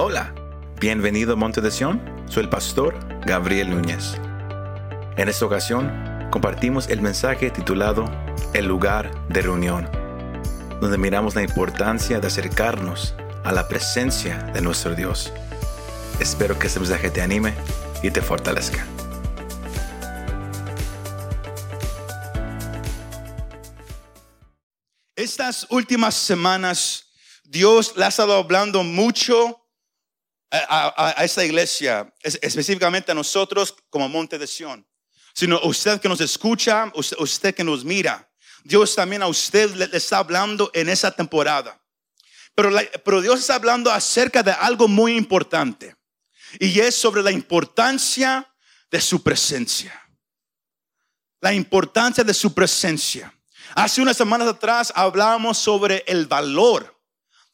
Hola, bienvenido a Monte de Sion. Soy el pastor Gabriel Núñez. En esta ocasión compartimos el mensaje titulado El lugar de reunión, donde miramos la importancia de acercarnos a la presencia de nuestro Dios. Espero que este mensaje te anime y te fortalezca. Estas últimas semanas Dios le ha estado hablando mucho a, esta iglesia, específicamente a nosotros como Monte de Sion, sino usted que nos escucha, usted, que nos mira. Dios también a usted le, está hablando en esa temporada. Pero, pero Dios está hablando acerca de algo muy importante y es sobre la importancia de su presencia. La importancia de su presencia. Hace unas semanas atrás hablábamos sobre el valor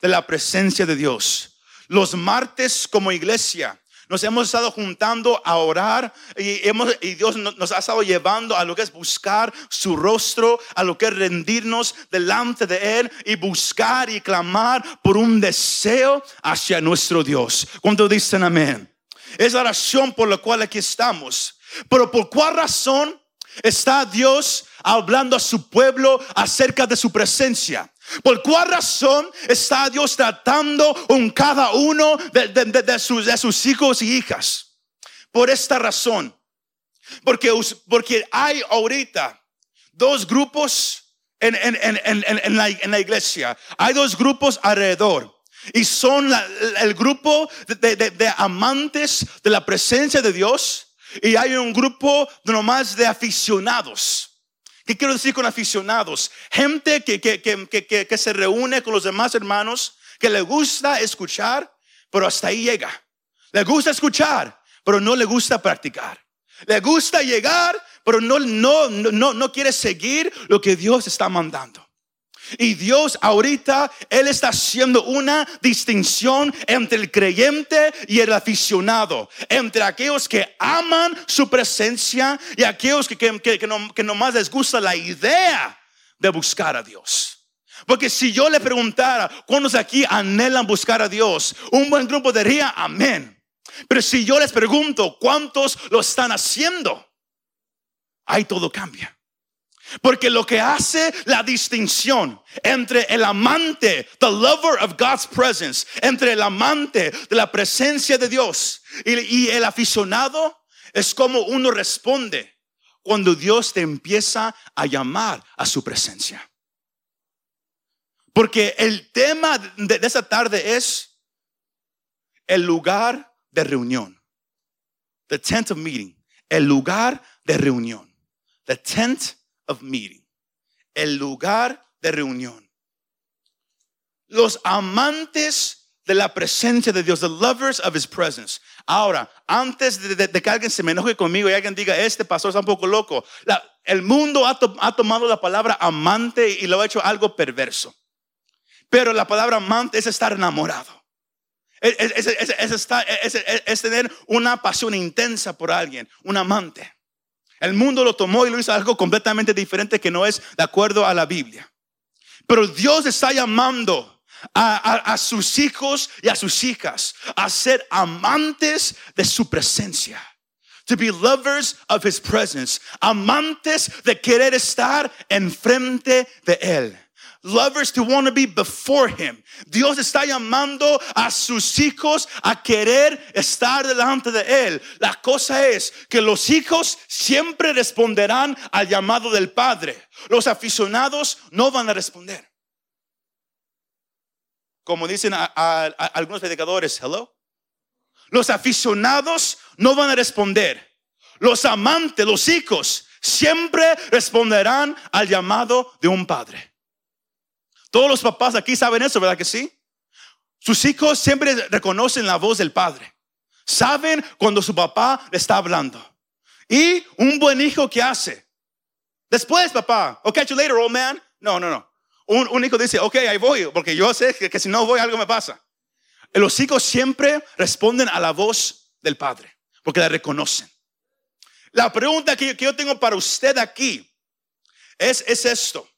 de la presencia de Dios. Los martes como iglesia nos hemos estado juntando a orar y, hemos, y Dios nos ha estado llevando a lo que es buscar su rostro, a lo que es rendirnos delante de Él y buscar y clamar por un deseo hacia nuestro Dios. Cuando dicen amén. Es la razón por la cual aquí estamos. Pero por cuál razón está Dios hablando a su pueblo acerca de su presencia? ¿Por cuál razón está Dios tratando con cada uno de, sus, de, sus, hijos y hijas? Por esta razón. Porque, porque hay ahorita dos grupos en, en, la, iglesia. Hay dos grupos alrededor. Y son el grupo de, amantes de la presencia de Dios. Y hay un grupo nomás de aficionados. ¿Qué quiero decir con aficionados? Gente que, que, que, que, se reúne con los demás hermanos, que le gusta escuchar, pero hasta ahí llega. Le gusta escuchar, pero no le gusta practicar. Le gusta llegar, pero no, no, no, no quiere seguir lo que Dios está mandando. Y Dios ahorita, Él está haciendo una distinción entre el creyente y el aficionado, entre aquellos que aman su presencia y aquellos que, que, que, no, que nomás les gusta la idea de buscar a Dios. Porque si yo le preguntara, ¿cuántos aquí anhelan buscar a Dios? Un buen grupo diría, amén. Pero si yo les pregunto, ¿cuántos lo están haciendo? Ahí todo cambia. Porque lo que hace la distinción entre el amante, the lover of God's presence, entre el amante de la presencia de Dios y, el aficionado, es como uno responde cuando Dios te empieza a llamar a su presencia. Porque el tema de, esa tarde es el lugar de reunión. The tent of meeting. El lugar de reunión. The tent of meeting, el lugar de reunión. Los amantes de la presencia de Dios, the lovers of His presence. Ahora, antes de, que alguien se me enoje conmigo y alguien diga, este pastor está un poco loco, el mundo ha, tomado la palabra amante y lo ha hecho algo perverso. Pero la palabra amante es estar enamorado. es, tener una pasión intensa por alguien, un amante. El mundo lo tomó y lo hizo algo completamente diferente que no es de acuerdo a la Biblia. Pero Dios está llamando a, sus hijos y a sus hijas a ser amantes de su presencia. To be lovers of his presence. Amantes de querer estar enfrente de él lovers to want to be before him. Dios está llamando a sus hijos a querer estar delante de él. La cosa es que los hijos siempre responderán al llamado del padre. Los aficionados no van a responder. Como dicen algunos predicadores, hello. Los aficionados no van a responder. Los amantes, los hijos, siempre responderán al llamado de un padre. Todos los papás aquí saben eso, ¿verdad que sí? Sus hijos siempre reconocen la voz del padre. Saben cuando su papá le está hablando. Y un buen hijo que hace. Después, papá, I'll catch you later, old man. No, no, no. Un, hijo dice, ok, ahí voy, porque yo sé que, si no voy algo me pasa. Los hijos siempre responden a la voz del padre, porque la reconocen. La pregunta que, yo tengo para usted aquí es, es esto.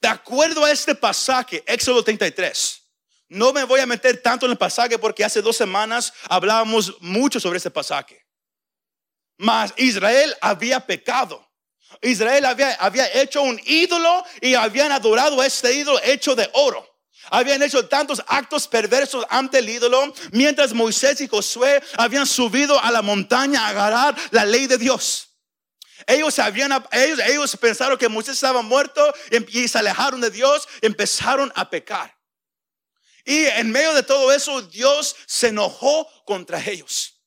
De acuerdo a este pasaje, Éxodo 33, No me voy a meter tanto en el pasaje porque hace dos semanas hablábamos mucho sobre ese pasaje. Mas Israel había pecado. Israel había, había hecho un ídolo y habían adorado a este ídolo hecho de oro. Habían hecho tantos actos perversos ante el ídolo, mientras Moisés y Josué habían subido a la montaña a agarrar la ley de Dios. Ellos, habían, ellos, ellos pensaron que Moisés estaba muerto y se alejaron de Dios y empezaron a pecar. Y en medio de todo eso, Dios se enojó contra ellos.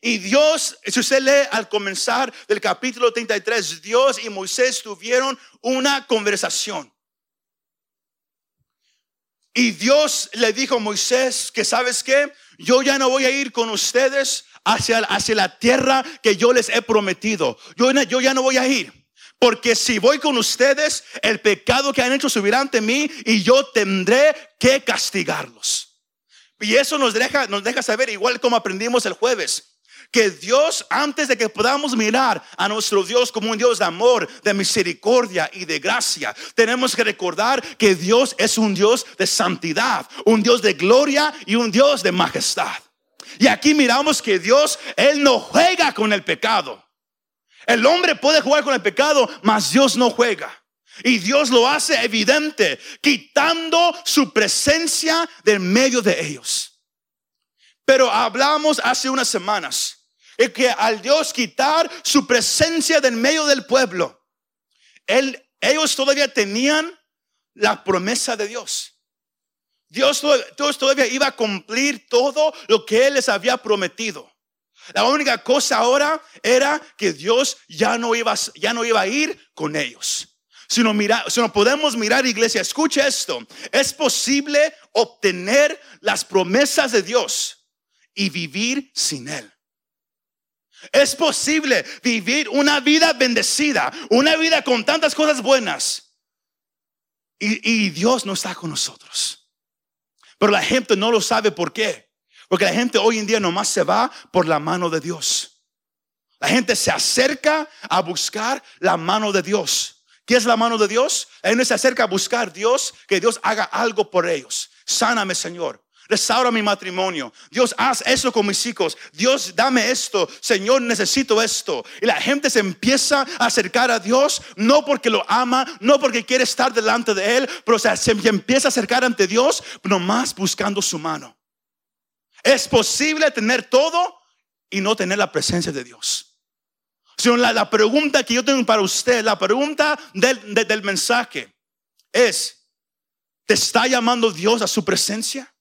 Y Dios, si usted lee al comenzar del capítulo 33, Dios y Moisés tuvieron una conversación. Y Dios le dijo a Moisés que sabes qué, yo ya no voy a ir con ustedes hacia, hacia la tierra que yo les he prometido. Yo, ya no voy a ir. Porque si voy con ustedes, el pecado que han hecho subirá ante mí y yo tendré que castigarlos. Y eso nos deja, nos deja saber, igual como aprendimos el jueves, que Dios, antes de que podamos mirar a nuestro Dios como un Dios de amor, de misericordia y de gracia, tenemos que recordar que Dios es un Dios de santidad, un Dios de gloria y un Dios de majestad. Y aquí miramos que Dios, Él no juega con el pecado. El hombre puede jugar con el pecado, mas Dios no juega. Y Dios lo hace evidente, quitando su presencia del medio de ellos. Pero hablamos hace unas semanas es que al Dios quitar su presencia del medio del pueblo, él, ellos todavía tenían la promesa de Dios. Dios, Dios todavía iba a cumplir todo lo que Él les había prometido. La única cosa ahora era que Dios ya no iba, ya no iba a ir con ellos. Si no, mira, si no podemos mirar, iglesia, escuche esto. Es posible obtener las promesas de Dios y vivir sin Él. Es posible vivir una vida bendecida, una vida con tantas cosas buenas. Y, Dios no está con nosotros. Pero la gente no lo sabe por qué. Porque la gente hoy en día nomás se va por la mano de Dios. La gente se acerca a buscar la mano de Dios. ¿Qué es la mano de Dios? La gente se acerca a buscar Dios, que Dios haga algo por ellos. Sáname, Señor. Restaura mi matrimonio. Dios, haz eso con mis hijos. Dios, dame esto. Señor, necesito esto. Y la gente se empieza a acercar a Dios, no porque lo ama, no porque quiere estar delante de Él, pero se empieza a acercar ante Dios, nomás buscando su mano. Es posible tener todo y no tener la presencia de Dios. Sino la, pregunta que yo tengo para usted, la pregunta del, del mensaje es, ¿te está llamando Dios a su presencia?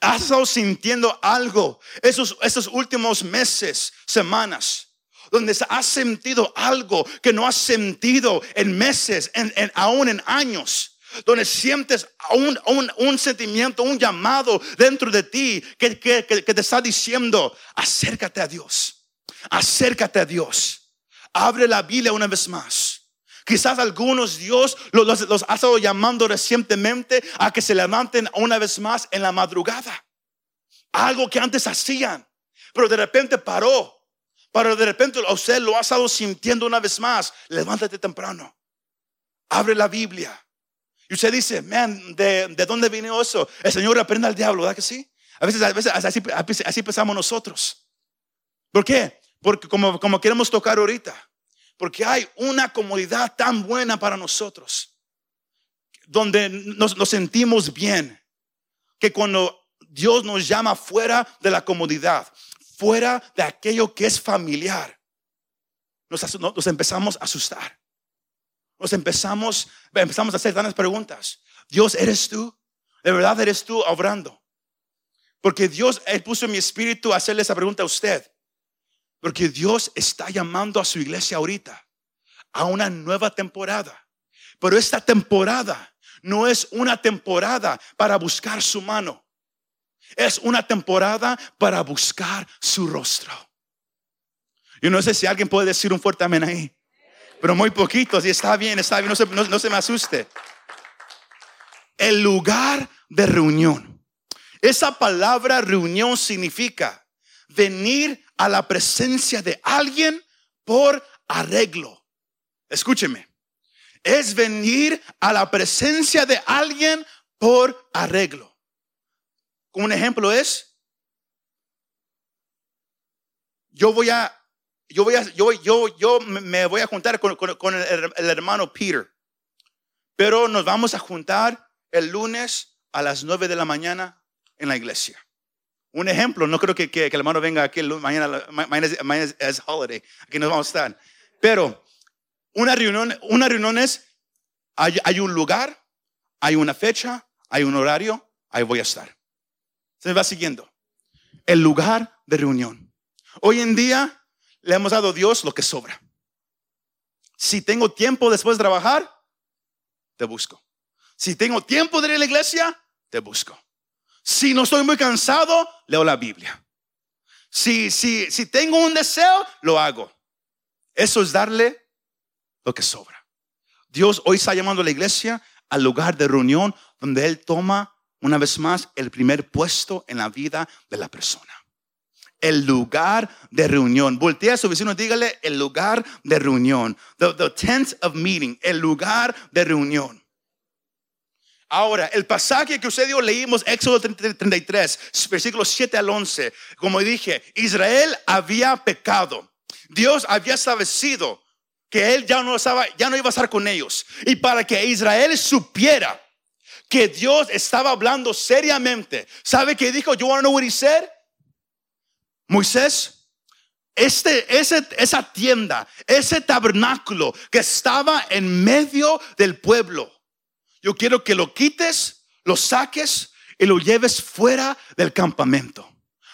¿Has estado sintiendo algo esos, esos últimos meses, semanas? Donde has sentido algo que no has sentido en meses, en, aún en años donde sientes un, un, sentimiento, un llamado dentro de ti que, que, que, te está diciendo, acércate a Dios, acércate a Dios, abre la Biblia una vez más. Quizás algunos Dios los, ha estado llamando recientemente a que se levanten una vez más en la madrugada. Algo que antes hacían, pero de repente paró. Pero de repente usted lo ha estado sintiendo una vez más. Levántate temprano. Abre la Biblia. Y usted dice, man, ¿de, dónde vino eso? El Señor aprende al diablo, ¿verdad que sí? A veces, a veces así, así pensamos nosotros. ¿Por qué? Porque como, como queremos tocar ahorita. Porque hay una comodidad tan buena para nosotros, donde nos, sentimos bien, que cuando Dios nos llama fuera de la comodidad, fuera de aquello que es familiar, nos, empezamos a asustar. Nos empezamos, empezamos a hacer tantas preguntas. Dios, ¿eres tú? ¿De verdad eres tú obrando? Porque Dios puso en mi espíritu a hacerle esa pregunta a usted. Porque Dios está llamando a su iglesia ahorita a una nueva temporada. Pero esta temporada no es una temporada para buscar su mano. Es una temporada para buscar su rostro. Yo no sé si alguien puede decir un fuerte amén ahí. Pero muy poquitos y está bien, está bien, no se, no se me asuste. El lugar de reunión. Esa palabra reunión significa venir a la presencia de alguien por arreglo. Escúcheme. Es venir a la presencia de alguien por arreglo. Un ejemplo es, yo voy a, yo voy a, yo, yo, yo me voy a juntar con, el, el, hermano Peter, pero nos vamos a juntar el lunes a las nueve de la mañana en la iglesia. Un ejemplo, no creo que, que, el hermano venga aquí mañana, mañana, es, holiday, aquí nos vamos a estar. Pero una reunión, una reunión es, hay, hay un lugar, hay una fecha, hay un horario, ahí voy a estar. Se me va siguiendo. El lugar de reunión. Hoy en día le hemos dado a Dios lo que sobra. Si tengo tiempo después de trabajar, te busco. Si tengo tiempo de ir a la iglesia, te busco. Si no estoy muy cansado, leo la Biblia. Si, si, si tengo un deseo, lo hago. Eso es darle lo que sobra. Dios hoy está llamando a la iglesia al lugar de reunión donde Él toma una vez más el primer puesto en la vida de la persona. El lugar de reunión. Voltea a su vecino, dígale el lugar de reunión. The, the tent of meeting, el lugar de reunión. Ahora, el pasaje que usted dio, leímos Éxodo 33, versículos 7 al 11. Como dije, Israel había pecado. Dios había establecido que él ya no, estaba, ya no iba a estar con ellos. Y para que Israel supiera que Dios estaba hablando seriamente, ¿sabe qué dijo? You want to know what he said? Moisés, este, ese, esa tienda, ese tabernáculo que estaba en medio del pueblo, yo quiero que lo quites, lo saques y lo lleves fuera del campamento.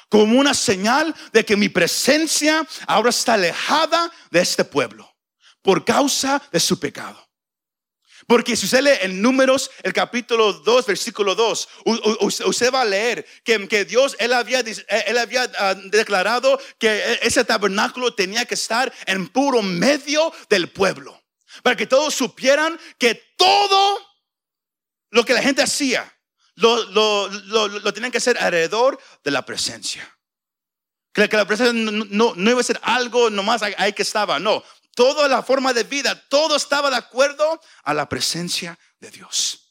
Como una señal de que mi presencia ahora está alejada de este pueblo por causa de su pecado. Porque si usted lee en Números, el capítulo 2, versículo 2, usted va a leer que, Dios, él había, había ah, declarado que e, ese tabernáculo tenía que estar en puro medio del pueblo. Para que todos supieran que todo lo que la gente hacía, lo, lo, lo, tenían que hacer alrededor de la presencia. Que, la presencia no, no, iba a ser algo nomás ahí que estaba, no. Toda la forma de vida, todo estaba de acuerdo a la presencia de Dios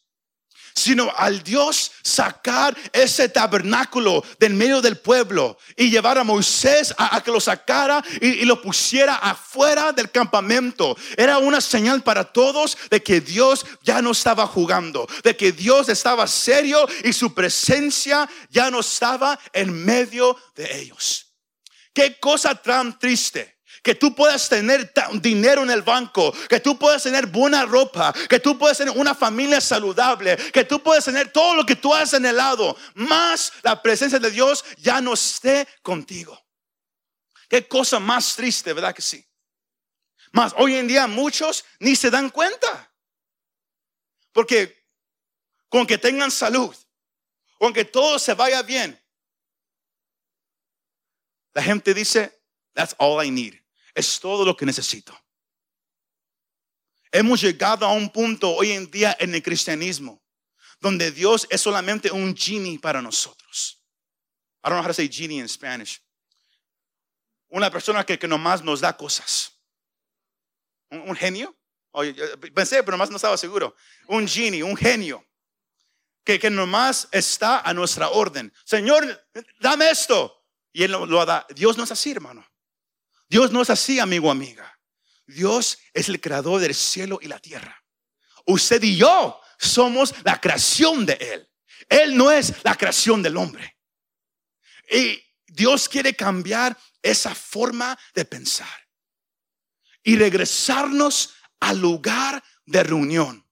sino al Dios sacar ese tabernáculo del medio del pueblo y llevar a Moisés a, que lo sacara y, y, lo pusiera afuera del campamento. Era una señal para todos de que Dios ya no estaba jugando, de que Dios estaba serio y su presencia ya no estaba en medio de ellos. Qué cosa tan triste que tú puedas tener dinero en el banco, que tú puedas tener buena ropa, que tú puedas tener una familia saludable, que tú puedas tener todo lo que tú has anhelado, más la presencia de Dios ya no esté contigo. Qué cosa más triste, ¿verdad que sí? Más hoy en día muchos ni se dan cuenta. Porque con que tengan salud, con que todo se vaya bien, la gente dice, that's all I need es todo lo que necesito. Hemos llegado a un punto hoy en día en el cristianismo donde Dios es solamente un genie para nosotros. I don't know how to say genie in Spanish. Una persona que, que nomás nos da cosas. ¿Un, genio? pensé, pero nomás no estaba seguro. Un genie, un genio. Que, que nomás está a nuestra orden. Señor, dame esto. Y Él lo, lo da. Dios no es así, hermano. Dios no es así, amigo, amiga. Dios es el creador del cielo y la tierra. Usted y yo somos la creación de Él. Él no es la creación del hombre. Y Dios quiere cambiar esa forma de pensar y regresarnos al lugar de reunión.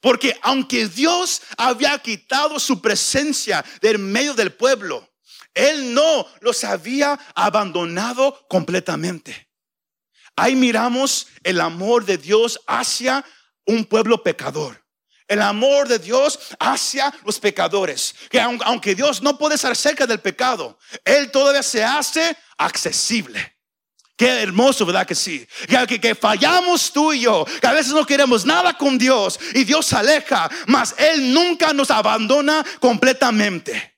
Porque aunque Dios había quitado su presencia del medio del pueblo, él no los había abandonado completamente. Ahí miramos el amor de Dios hacia un pueblo pecador. El amor de Dios hacia los pecadores. Que aunque Dios no puede estar cerca del pecado, Él todavía se hace accesible. Qué hermoso, ¿verdad que sí? Que, que, fallamos tú y yo, que a veces no queremos nada con Dios y Dios se aleja, mas Él nunca nos abandona completamente.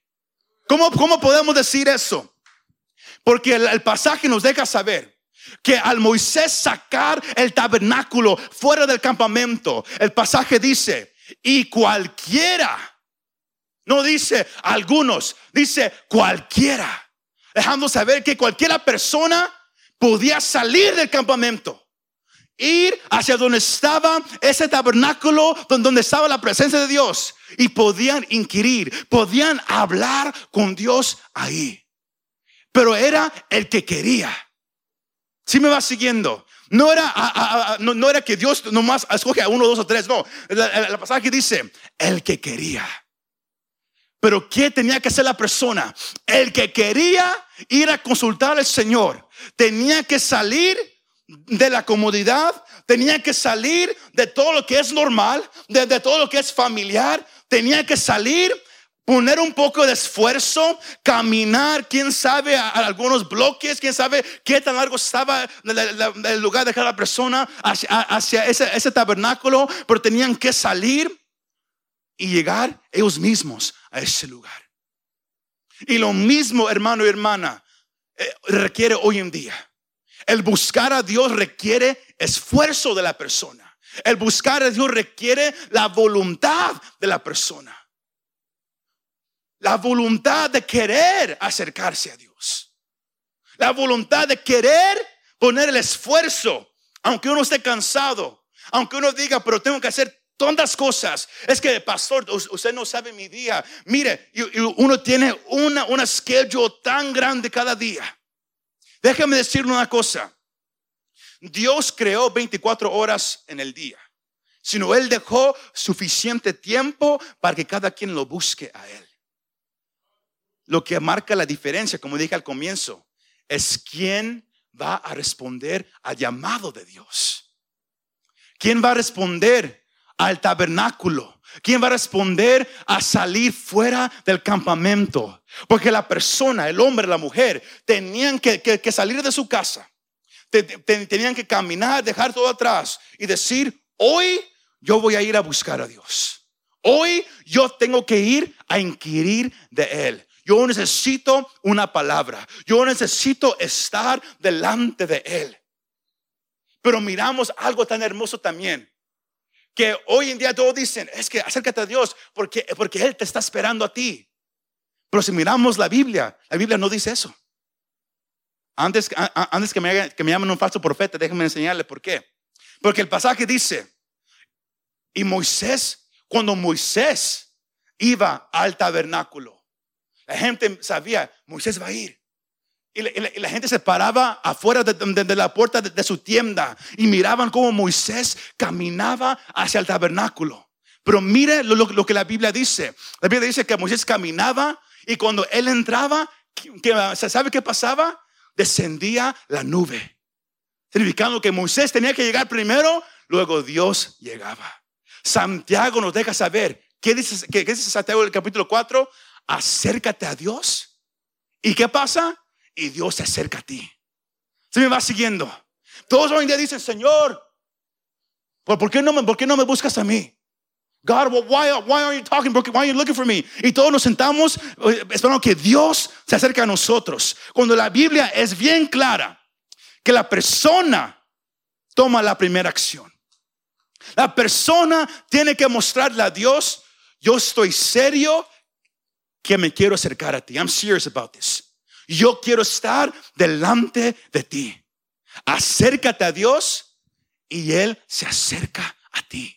¿Cómo, podemos decir eso? Porque el, pasaje nos deja saber que al Moisés sacar el tabernáculo fuera del campamento, el pasaje dice, Y cualquiera, no dice algunos, dice cualquiera, dejando saber que cualquiera persona podía salir del campamento ir hacia donde estaba ese tabernáculo, donde estaba la presencia de Dios. Y podían inquirir, podían hablar con Dios ahí. Pero era el que quería. Si me va siguiendo. No era, no, era que Dios nomás escoge a uno, dos o tres. No, la, la pasaje dice, el que quería. Pero ¿qué tenía que hacer la persona? El que quería ir a consultar al Señor. Tenía que salir de la comodidad, tenía que salir de todo lo que es normal, de, todo lo que es familiar, tenía que salir poner un poco de esfuerzo, caminar, quién sabe, a, algunos bloques, quién sabe qué tan largo estaba el lugar de cada persona hacia, ese, tabernáculo, pero tenían que salir y llegar ellos mismos a ese lugar. Y lo mismo, hermano y hermana, eh, requiere hoy en día. El buscar a Dios requiere esfuerzo de la persona. El buscar a Dios requiere la voluntad de la persona. La voluntad de querer acercarse a Dios. La voluntad de querer poner el esfuerzo, aunque uno esté cansado, aunque uno diga, pero tengo que hacer tantas cosas. Es que, pastor, usted no sabe mi día. Mire, uno tiene una, una schedule tan grande cada día. Déjame decirle una cosa. Dios creó 24 horas en el día, sino Él dejó suficiente tiempo para que cada quien lo busque a Él. Lo que marca la diferencia, como dije al comienzo, es quién va a responder al llamado de Dios. ¿Quién va a responder al tabernáculo? ¿Quién va a responder a salir fuera del campamento? Porque la persona, el hombre, la mujer, tenían que, salir de su casa. tenían que caminar, dejar todo atrás y decir, hoy yo voy a ir a buscar a Dios. Hoy yo tengo que ir a inquirir de Él. Yo necesito una palabra. Yo necesito estar delante de Él. Pero miramos algo tan hermoso también que hoy en día todos dicen, es que acércate a Dios porque, porque Él te está esperando a ti. Pero si miramos la Biblia, la Biblia no dice eso. Antes, antes que, me, que me llamen un falso profeta, déjenme enseñarle por qué. Porque el pasaje dice, y Moisés, cuando Moisés iba al tabernáculo, la gente sabía, Moisés va a ir. Y la, gente se paraba afuera de, la puerta de, su tienda y miraban cómo Moisés caminaba hacia el tabernáculo. Pero mire lo, que la Biblia dice. La Biblia dice que Moisés caminaba y cuando él entraba, ¿se sabe qué pasaba? Descendía la nube. Significando que Moisés tenía que llegar primero, luego Dios llegaba. Santiago nos deja saber, ¿qué dice, qué dice Santiago en el capítulo 4? Acércate a Dios. ¿Y qué pasa? Y Dios se acerca a ti. Se me va siguiendo. Todos hoy en día dicen, Señor, ¿por qué no me, por qué no me buscas a mí? God, why, why are you talking? Why are you looking for me? Y todos nos sentamos eh, esperando que Dios se acerque a nosotros. Cuando la Biblia es bien clara que la persona toma la primera acción. La persona tiene que mostrarle a Dios, yo estoy serio que me quiero acercar a ti. I'm serious about this. Yo quiero estar delante de ti. Acércate a Dios y Él se acerca a ti.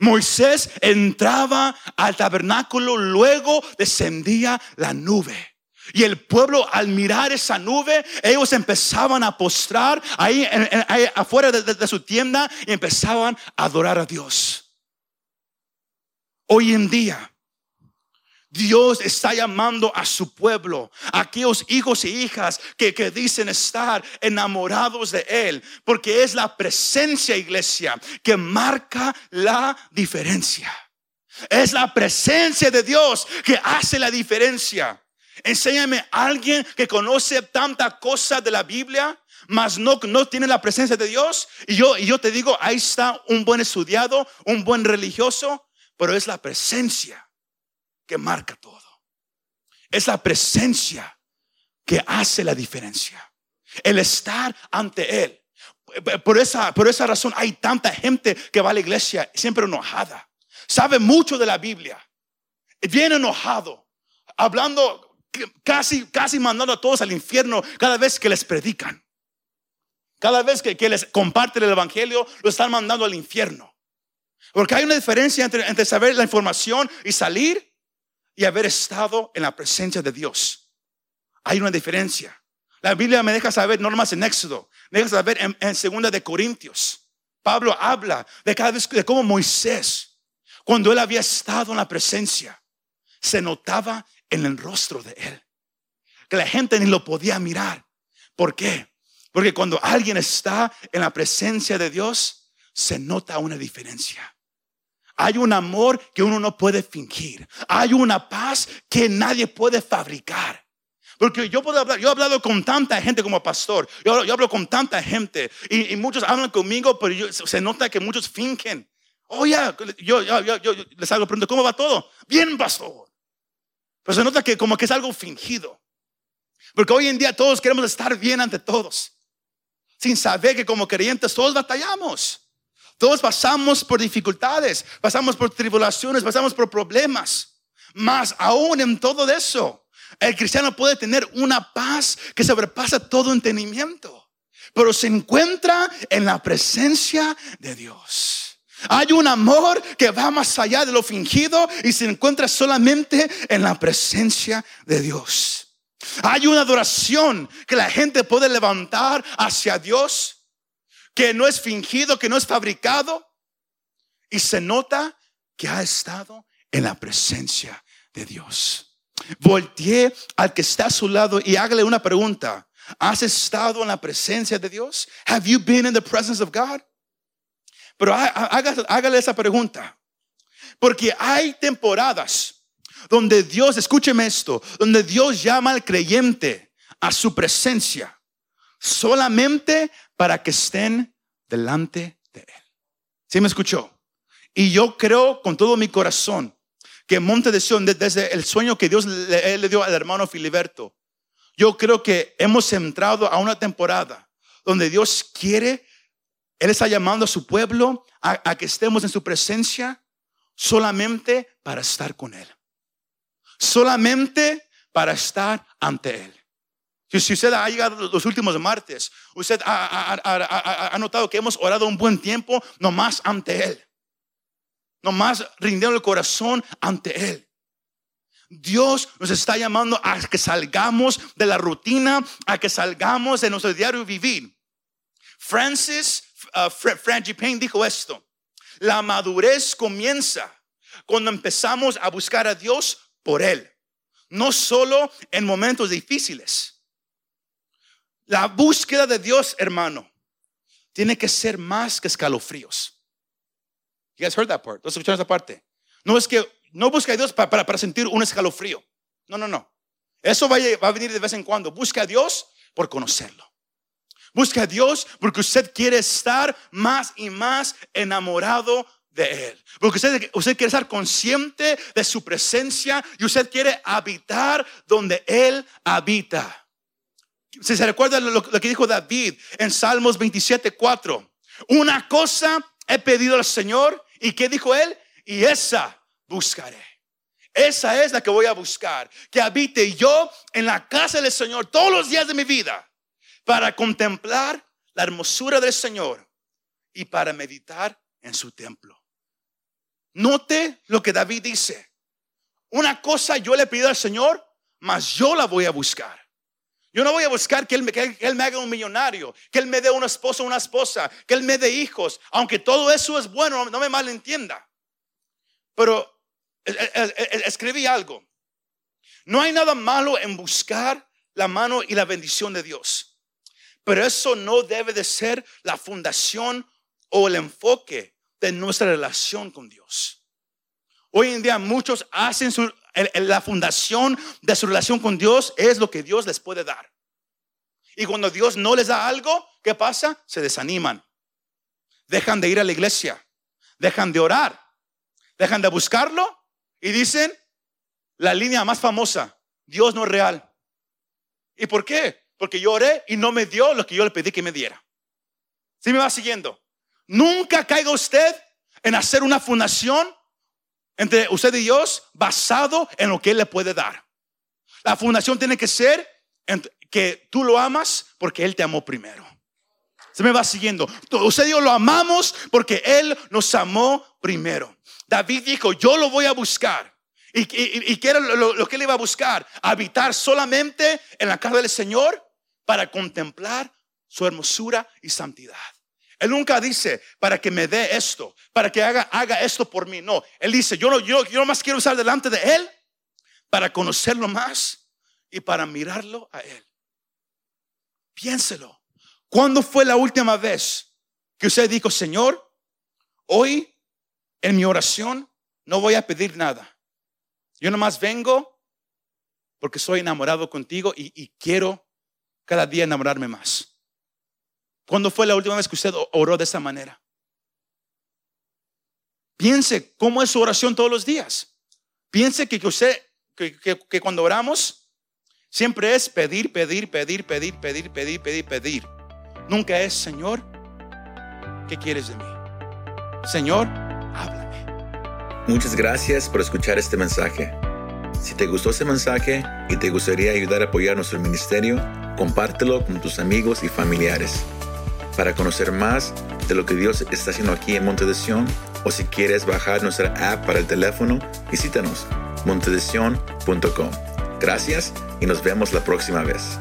Moisés entraba al tabernáculo, luego descendía la nube. Y el pueblo al mirar esa nube, ellos empezaban a postrar ahí, afuera de su tienda y empezaban a adorar a Dios. Hoy en día, Dios está llamando a su pueblo, a aquellos hijos y hijas que, dicen estar enamorados de Él, porque es la presencia, iglesia, que marca la diferencia. Es la presencia de Dios que hace la diferencia. Enséñame a alguien que conoce tanta cosa de la Biblia, mas no, no tiene la presencia de Dios. Y yo, y yo te digo, ahí está un buen estudiado, un buen religioso, pero es la presencia que marca todo. Es la presencia que hace la diferencia. El estar ante Él. Por esa, por esa razón hay tanta gente que va a la iglesia siempre enojada. sabe mucho de la Biblia, bien enojado, hablando casi, casi mandando a todos al infierno cada vez que les predican. Cada vez que, les comparten el Evangelio, lo están mandando al infierno. Porque hay una diferencia entre, entre saber la información y salir y haber estado en la presencia de Dios. Hay una diferencia. La Biblia me deja saber normas en Éxodo, me deja saber en Segunda de Corintios. Pablo habla de cada vez de cómo Moisés, cuando él había estado en la presencia, se notaba en el rostro de él. Que la gente ni lo podía mirar. ¿Por qué? Porque cuando alguien está en la presencia de Dios, se nota una diferencia. Hay un amor que uno no puede fingir. Hay una paz que nadie puede fabricar. Porque yo puedo hablar, yo he hablado con tanta gente como pastor, yo, hablo con tanta gente y, muchos hablan conmigo, pero se nota que muchos fingen. Oye, yo, yo, yo, les hago pregunta, ¿cómo va todo? Bien, pastor. Pero se nota que como que es algo fingido. Porque hoy en día todos queremos estar bien ante todos. Sin saber que como creyentes todos batallamos. Todos pasamos por dificultades, pasamos por tribulaciones, pasamos por problemas. Más aún en todo eso, el cristiano puede tener una paz que sobrepasa todo entendimiento, pero se encuentra en la presencia de Dios. Hay un amor que va más allá de lo fingido y se encuentra solamente en la presencia de Dios. Hay una adoración que la gente puede levantar hacia Dios, que no es fingido, que no es fabricado, y se nota que ha estado en la presencia de Dios. Voltee al que está a su lado y hágale una pregunta. ¿Has estado en la presencia de Dios? Have you been in the presence of God? Pero hágale esa pregunta. Porque hay temporadas donde Dios, escúcheme esto, donde Dios llama al creyente a su presencia solamente para que estén delante de Él. ¿Sí me escuchó? Y yo creo con todo mi corazón que Monte de Sion, desde el sueño que Dios le, dio al hermano Filiberto, yo creo que hemos entrado a una temporada donde Dios quiere, Él está llamando a su pueblo a, que estemos en su presencia solamente para estar con Él. Solamente para estar ante Él. Si usted ha llegado los últimos martes, usted ha, notado que hemos orado un buen tiempo nomás ante Él nomás rindiendo el corazón ante Él. Dios nos está llamando a que salgamos de la rutina, a que salgamos de nuestro diario vivir. Francis uh, Payne dijo esto: La madurez comienza cuando empezamos a buscar a Dios por Él, no solo en momentos difíciles. La búsqueda de Dios, hermano, tiene que ser más que escalofríos. You guys heard that part. ¿Entonces escucharon esa parte? No es que no busca a Dios para, para, sentir un escalofrío. No, no, no. Eso va a, va a venir de vez en cuando. Busca a Dios por conocerlo. Busca a Dios porque usted quiere estar más y más enamorado de Él. Porque usted, usted, quiere estar consciente de su presencia y usted quiere habitar donde Él habita. Si se recuerda lo, que dijo David en Salmos 27, 4. Una cosa he pedido al Señor ¿Y qué dijo él? Y esa buscaré. Esa es la que voy a buscar. Que habite yo en la casa del Señor todos los días de mi vida para contemplar la hermosura del Señor y para meditar en su templo. Note lo que David dice. Una cosa yo le pido al Señor, mas yo la voy a buscar. Yo no voy a buscar que él, me, haga un millonario, que Él me dé un esposo o una esposa, que Él me dé hijos, aunque todo eso es bueno, no me malentienda. Pero escribí algo. No hay nada malo en buscar la mano y la bendición de Dios. Pero eso no debe de ser la fundación o el enfoque de nuestra relación con Dios. Hoy en día muchos hacen su, la fundación de su relación con Dios es lo que Dios les puede dar. Y cuando Dios no les da algo, ¿qué pasa? Se desaniman. Dejan de ir a la iglesia. Dejan de orar. Dejan de buscarlo. Y dicen la línea más famosa. Dios no es real. ¿Y por qué? Porque yo oré y no me dio lo que yo le pedí que me diera. ¿Sí me va siguiendo? Nunca caiga usted en hacer una fundación entre usted y Dios basado en lo que Él le puede dar. La fundación tiene que ser que tú lo amas porque Él te amó primero. Se me va siguiendo. Usted y yo lo amamos porque Él nos amó primero. David dijo, yo lo voy a buscar. ¿Y, qué era lo, lo, que él iba a buscar? Habitar solamente en la casa del Señor para contemplar su hermosura y santidad. Él nunca dice para que me dé esto, para que haga, haga esto por mí. No, él dice, yo, no, yo, yo más quiero usar delante de Él para conocerlo más y para mirarlo a Él. Piénselo. ¿Cuándo fue la última vez que usted dijo, Señor, hoy en mi oración no voy a pedir nada? Yo nomás vengo porque soy enamorado contigo y, y quiero cada día enamorarme más. ¿Cuándo fue la última vez que usted oró de esa manera? Piense cómo es su oración todos los días. Piense que, usted, que, cuando oramos, siempre es pedir, pedir, pedir, pedir, pedir, pedir, pedir, pedir. Nunca es, Señor, ¿qué quieres de mí? Señor, háblame. Muchas gracias por escuchar este mensaje. Si te gustó este mensaje y te gustaría ayudar a apoyar nuestro ministerio, compártelo con tus amigos y familiares. Para conocer más de lo que Dios está haciendo aquí en Monte de Sion, o si quieres bajar nuestra app para el teléfono, visítanos montedesion.com. Gracias y nos vemos la próxima vez.